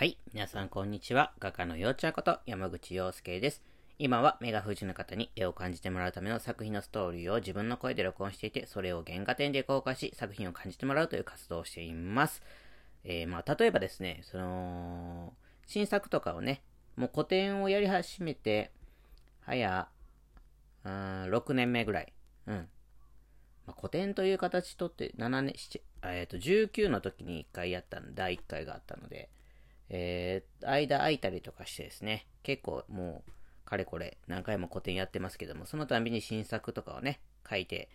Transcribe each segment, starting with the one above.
はい。皆さん、こんにちは。画家のようちゃんこと山口洋介です。今は目が不自由な方に絵を感じてもらうための作品のストーリーを自分の声で録音していて、それを原画展で公開し、作品を感じてもらうという活動をしています。えー、まあ、例えばですね、その、新作とかをね、もう古典をやり始めて、早、うん、6年目ぐらい。うん。まあ、古典という形とって7年、7えっ、と、19の時に1回やったの、第1回があったので、えー、間空いたりとかしてですね、結構もう、かれこれ何回も個展やってますけども、そのたびに新作とかをね、書いて、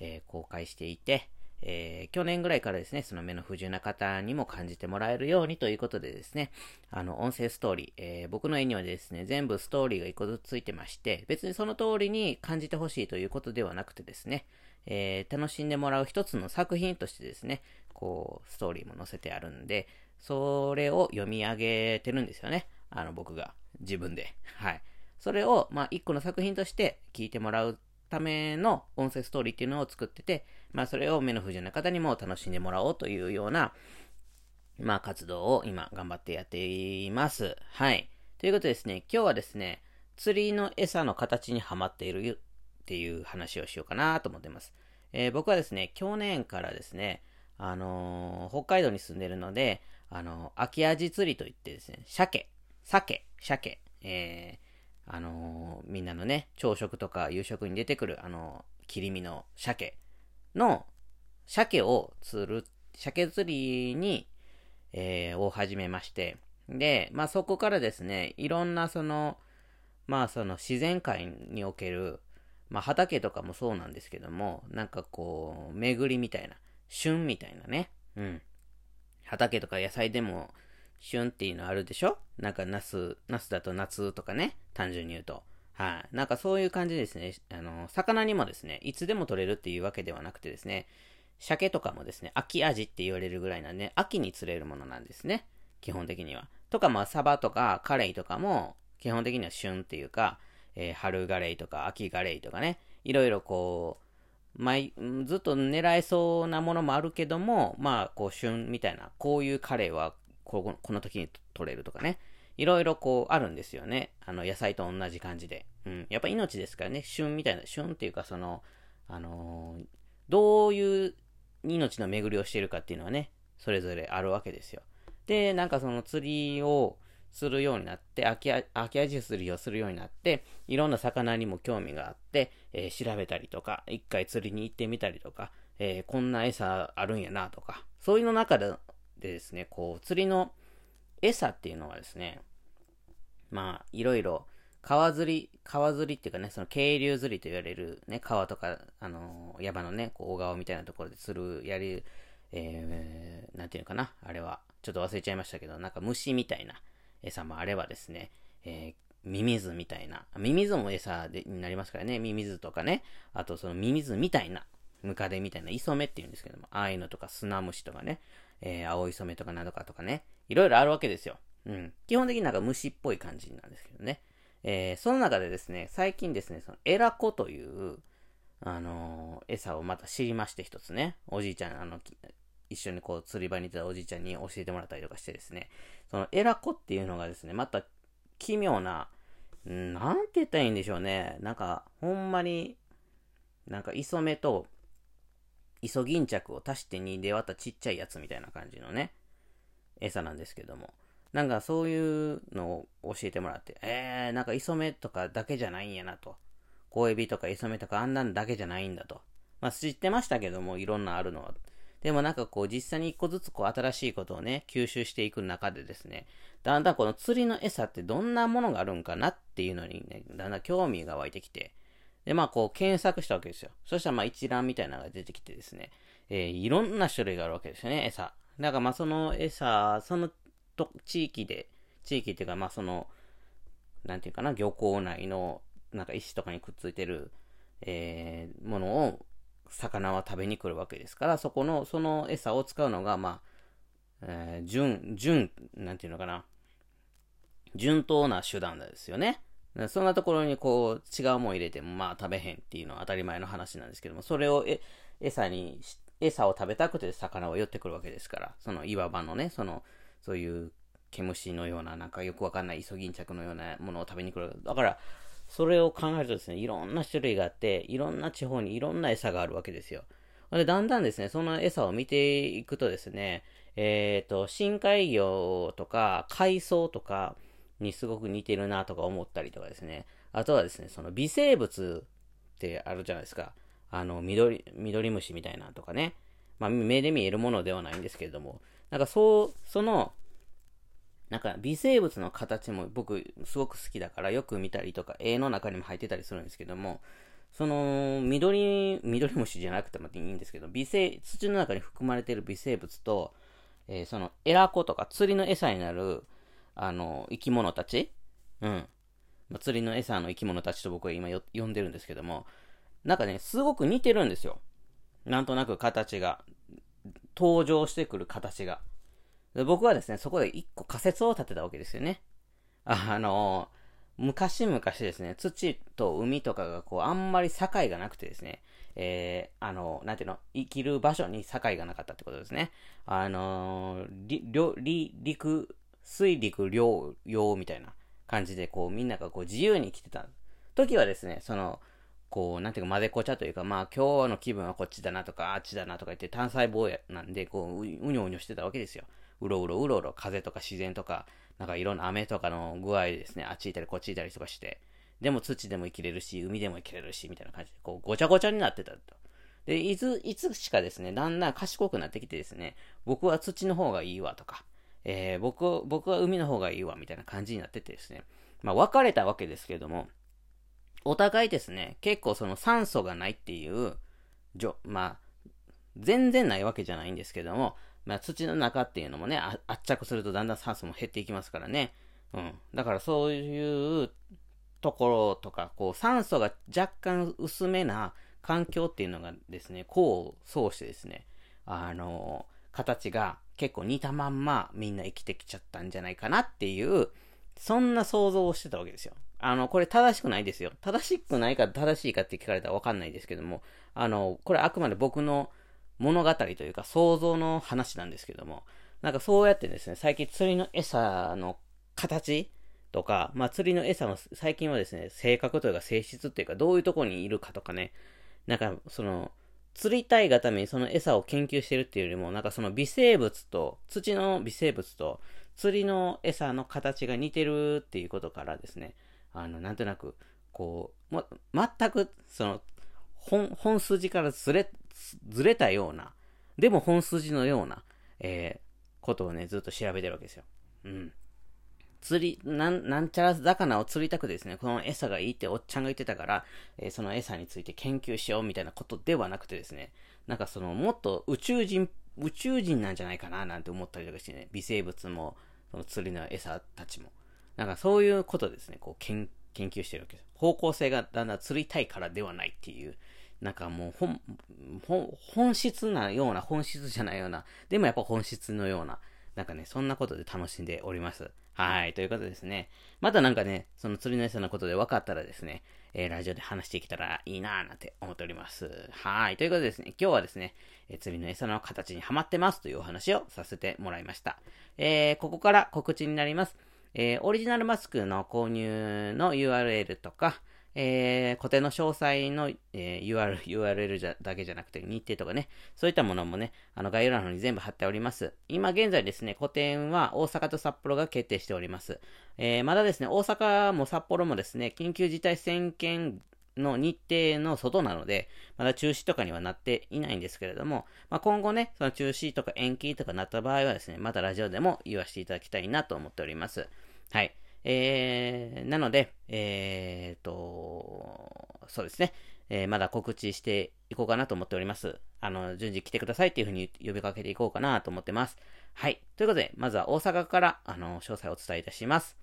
えー、公開していて、えー、去年ぐらいからですね、その目の不自由な方にも感じてもらえるようにということでですね、あの、音声ストーリー、えー、僕の絵にはですね、全部ストーリーが一個ずつついてまして、別にその通りに感じてほしいということではなくてですね、えー、楽しんでもらう一つの作品としてですね、こう、ストーリーも載せてあるんで、それを読み上げてるんですよね。あの、僕が。自分で。はい。それを、まあ、一個の作品として聞いてもらうための音声ストーリーっていうのを作ってて、まあ、それを目の不自由な方にも楽しんでもらおうというような、まあ、活動を今頑張ってやっています。はい。ということでですね、今日はですね、釣りの餌の形にはまっているっていう話をしようかなと思ってます。えー、僕はですね、去年からですね、あのー、北海道に住んでるので、あの、秋味釣りといってですね、鮭、鮭、鮭、えー、あのー、みんなのね、朝食とか夕食に出てくる、あのー、切り身の鮭の、鮭を釣る、鮭釣りに、えー、を始めまして、で、まあそこからですね、いろんなその、まあその自然界における、まあ畑とかもそうなんですけども、なんかこう、巡りみたいな、旬みたいなね、うん。畑とか野菜でも旬っていうのあるでしょ？なんかナス、ナスだと夏とかね、単純に言うと。はい、なんかそういう感じですね。あの、魚にもですね、いつでも取れるっていうわけではなくてですね、鮭とかもですね、秋味って言われるぐらいなんで、秋に釣れるものなんですね。基本的には。とか、まあ、サバとかカレイとかも、基本的には旬っていうか、えー、春ガレイとか秋ガレイとかね、いろいろこう、毎、ずっと狙えそうなものもあるけども、まあ、こう、旬みたいな、こういうカレーはこ、この時に取れるとかね。いろいろこう、あるんですよね。あの、野菜と同じ感じで。うん。やっぱ命ですからね、旬みたいな、旬っていうか、その、あのー、どういう命の巡りをしているかっていうのはね、それぞれあるわけですよ。で、なんかその釣りを、するようになって、秋味釣りをするようになって、いろんな魚にも興味があって、えー、調べたりとか、一回釣りに行ってみたりとか、えー、こんな餌あるんやなとか、そういうの中でですね、こう、釣りの餌っていうのはですね、まあ、いろいろ、川釣り、川釣りっていうかね、その渓流釣りと言われるね、川とか、あのー、山のね、こう、小川みたいなところで釣る、やり、えー、なんていうのかな、あれは、ちょっと忘れちゃいましたけど、なんか虫みたいな、餌もあればですね、えー、ミミズみたいな、ミミズも餌でになりますからね、ミミズとかね、あとそのミミズみたいな、ムカデみたいな、磯目って言うんですけども、ああいうのとか砂虫とかね、えー、青磯目とかなんとかとかね、いろいろあるわけですよ。うん。基本的になんか虫っぽい感じなんですけどね。えー、その中でですね、最近ですね、そのエラコという、あのー、餌をまた知りまして一つね、おじいちゃん、あの、一緒にこう釣り場に行ったおじいちゃんに教えてもらったりとかしてですね、そのエラコっていうのがですね、また奇妙な、なんて言ったらいいんでしょうね。なんか、ほんまに、なんか磯目と、イソギンチャクを足して2で割ったちっちゃいやつみたいな感じのね、餌なんですけども。なんかそういうのを教えてもらって、えー、なんか磯目とかだけじゃないんやなと。小エビとか磯目とかあんなんだけじゃないんだと。まあ知ってましたけども、いろんなあるのは。でもなんかこう実際に一個ずつこう新しいことをね、吸収していく中でですね、だんだんこの釣りの餌ってどんなものがあるんかなっていうのにね、だんだん興味が湧いてきて、で、まあこう検索したわけですよ。そしたらまあ一覧みたいなのが出てきてですね、えー、いろんな種類があるわけですよね、餌。だからまあその餌、そのと地域で、地域っていうかまあその、なんていうかな、漁港内のなんか石とかにくっついてる、えー、ものを魚は食べに来るわけですから、そこの、その餌を使うのが、まあ、えー、順、順、なんていうのかな。順当な手段ですよね。そんなところにこう、違うもん入れても、まあ食べへんっていうのは当たり前の話なんですけども、それをえ、餌に、餌を食べたくて魚は寄ってくるわけですから、その岩場のね、その、そういう毛虫のような、なんかよくわかんないイソギンチャクのようなものを食べに来る。だから、それを考えるとですね、いろんな種類があって、いろんな地方にいろんな餌があるわけですよ。で、だんだんですね、その餌を見ていくとですね、えっ、ー、と、深海魚とか海藻とかにすごく似てるなとか思ったりとかですね、あとはですね、その微生物ってあるじゃないですか。あの、緑、緑虫みたいなとかね。まあ、目で見えるものではないんですけれども、なんかそう、その、なんか微生物の形も僕すごく好きだからよく見たりとか、絵の中にも入ってたりするんですけども、その緑、緑虫じゃなくてもいいんですけど、微生、土の中に含まれている微生物と、えー、そのエラコとか釣りの餌になる、あの、生き物たちうん。まあ、釣りの餌の生き物たちと僕は今呼んでるんですけども、なんかね、すごく似てるんですよ。なんとなく形が。登場してくる形が。僕はですね、そこで一個仮説を立てたわけですよね。あの、昔々ですね、土と海とかがこう、あんまり境がなくてですね、えー、あの、なんていうの、生きる場所に境がなかったってことですね。あのり、り陸、水陸両用みたいな感じで、こう、みんながこう、自由に来てた時はですね、その、こう、なんていうか、混ぜこちゃというか、まあ、今日の気分はこっちだなとか、あっちだなとか言って、単細胞やなんで、こう、うにょうにょしてたわけですよ。うろうろうろうろ、風とか自然とか、なんかいろんな雨とかの具合ですね、あっち行ったりこっち行ったりとかして、でも土でも生きれるし、海でも生きれるし、みたいな感じで、こう、ごちゃごちゃになってたと。で、いつ、いつしかですね、だんだん賢くなってきてですね、僕は土の方がいいわとか、えー、僕、僕は海の方がいいわ、みたいな感じになっててですね、まあ、別れたわけですけれども、お互いですね、結構その酸素がないっていう、じょ、まあ、全然ないわけじゃないんですけども、まあ、土の中っていうのもね、圧着するとだんだん酸素も減っていきますからね。うん。だからそういうところとか、こう、酸素が若干薄めな環境っていうのがですね、こう、そうしてですね、あの、形が結構似たまんまみんな生きてきちゃったんじゃないかなっていう、そんな想像をしてたわけですよ。あの、これ正しくないですよ。正しくないか正しいかって聞かれたらわかんないですけども、あの、これあくまで僕の物語というか想像の話なんですけども、なんかそうやってですね、最近釣りの餌の形とか、まあ釣りの餌の最近はですね、性格というか性質っていうか、どういうとこにいるかとかね、なんかその、釣りたいがためにその餌を研究してるっていうよりも、なんかその微生物と、土の微生物と、釣りの餌の形が似てるっていうことからですね、あの、なんとなく、こう、ま、全く、その、本、本筋からずれ、ずれたような、でも本筋のような、えー、ことをね、ずっと調べてるわけですよ。うん。釣り、なん、なんちゃら魚を釣りたくですね、この餌がいいっておっちゃんが言ってたから、えー、その餌について研究しようみたいなことではなくてですね、なんかその、もっと宇宙人、宇宙人なんじゃないかななんて思ったりとかしてね、微生物も、その釣りの餌たちも。なんかそういうことですね、こう、研究してるわけです。方向性がだんだん釣りたいからではないっていう、なんかもう本、本、本質なような、本質じゃないような、でもやっぱ本質のような、なんかね、そんなことで楽しんでおります。はい、ということですね。またなんかね、その釣りの餌のことで分かったらですね、えー、ラジオで話していけたらいいなぁなんて思っております。はい、ということでですね、今日はですね、えー、釣りの餌の形にはまってますというお話をさせてもらいました。えー、ここから告知になります。えー、オリジナルマスクの購入の URL とか、えー、固定の詳細の、えー、URL, URL じゃだけじゃなくて日程とかね、そういったものもね、あの概要欄のに全部貼っております。今現在ですね、個展は大阪と札幌が決定しております。えー、まだですね、大阪も札幌もですね、緊急事態宣言の日程の外なので、まだ中止とかにはなっていないんですけれども、まあ、今後ね、その中止とか延期とかなった場合はですね、またラジオでも言わせていただきたいなと思っております。はい。えー、なので、えーと、そうですね、えー、まだ告知していこうかなと思っております。あの、順次来てくださいっていうふうに呼びかけていこうかなと思ってます。はい。ということで、まずは大阪から、あの、詳細をお伝えいたします。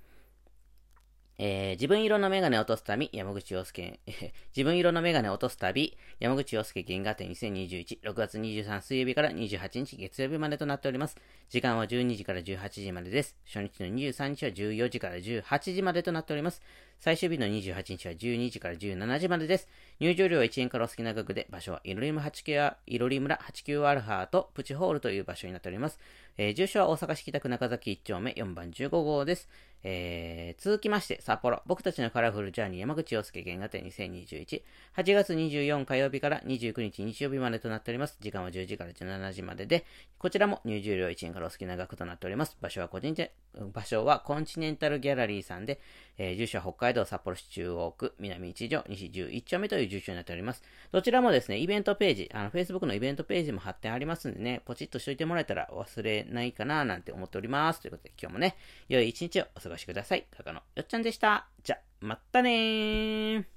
えー、自分色のメガネを落とす旅、山口洋介、自分色のメガネを落とす旅、山口洋介銀河展2021、6月23水曜日から28日月曜日までとなっております。時間は12時から18時までです。初日の23日は14時から18時までとなっております。最終日の28日は12時から17時までです。入場料は1円からお好きな額で、場所はイロリム89イロリ村89アルファとプチホールという場所になっております。えー、住所は大阪市北区中崎1丁目4番15号です。えー、続きまして、札幌、僕たちのカラフルジャーニー山口洋介原画展2021、8月24火曜日から29日日曜日までとなっております。時間は10時から17時までで、こちらも入場料1円からお好きな額となっております。場所は個人で、場所はコンチネンタルギャラリーさんで、えー、住所は北海海道札幌市中央区南1条西11丁目という住所になっております。どちらもですね、イベントページ、あの、Facebook のイベントページも貼ってありますんでね、ポチッとしといてもらえたら忘れないかななんて思っております。ということで今日もね、良い一日をお過ごしください。かかのよっちゃんでした。じゃ、またねー。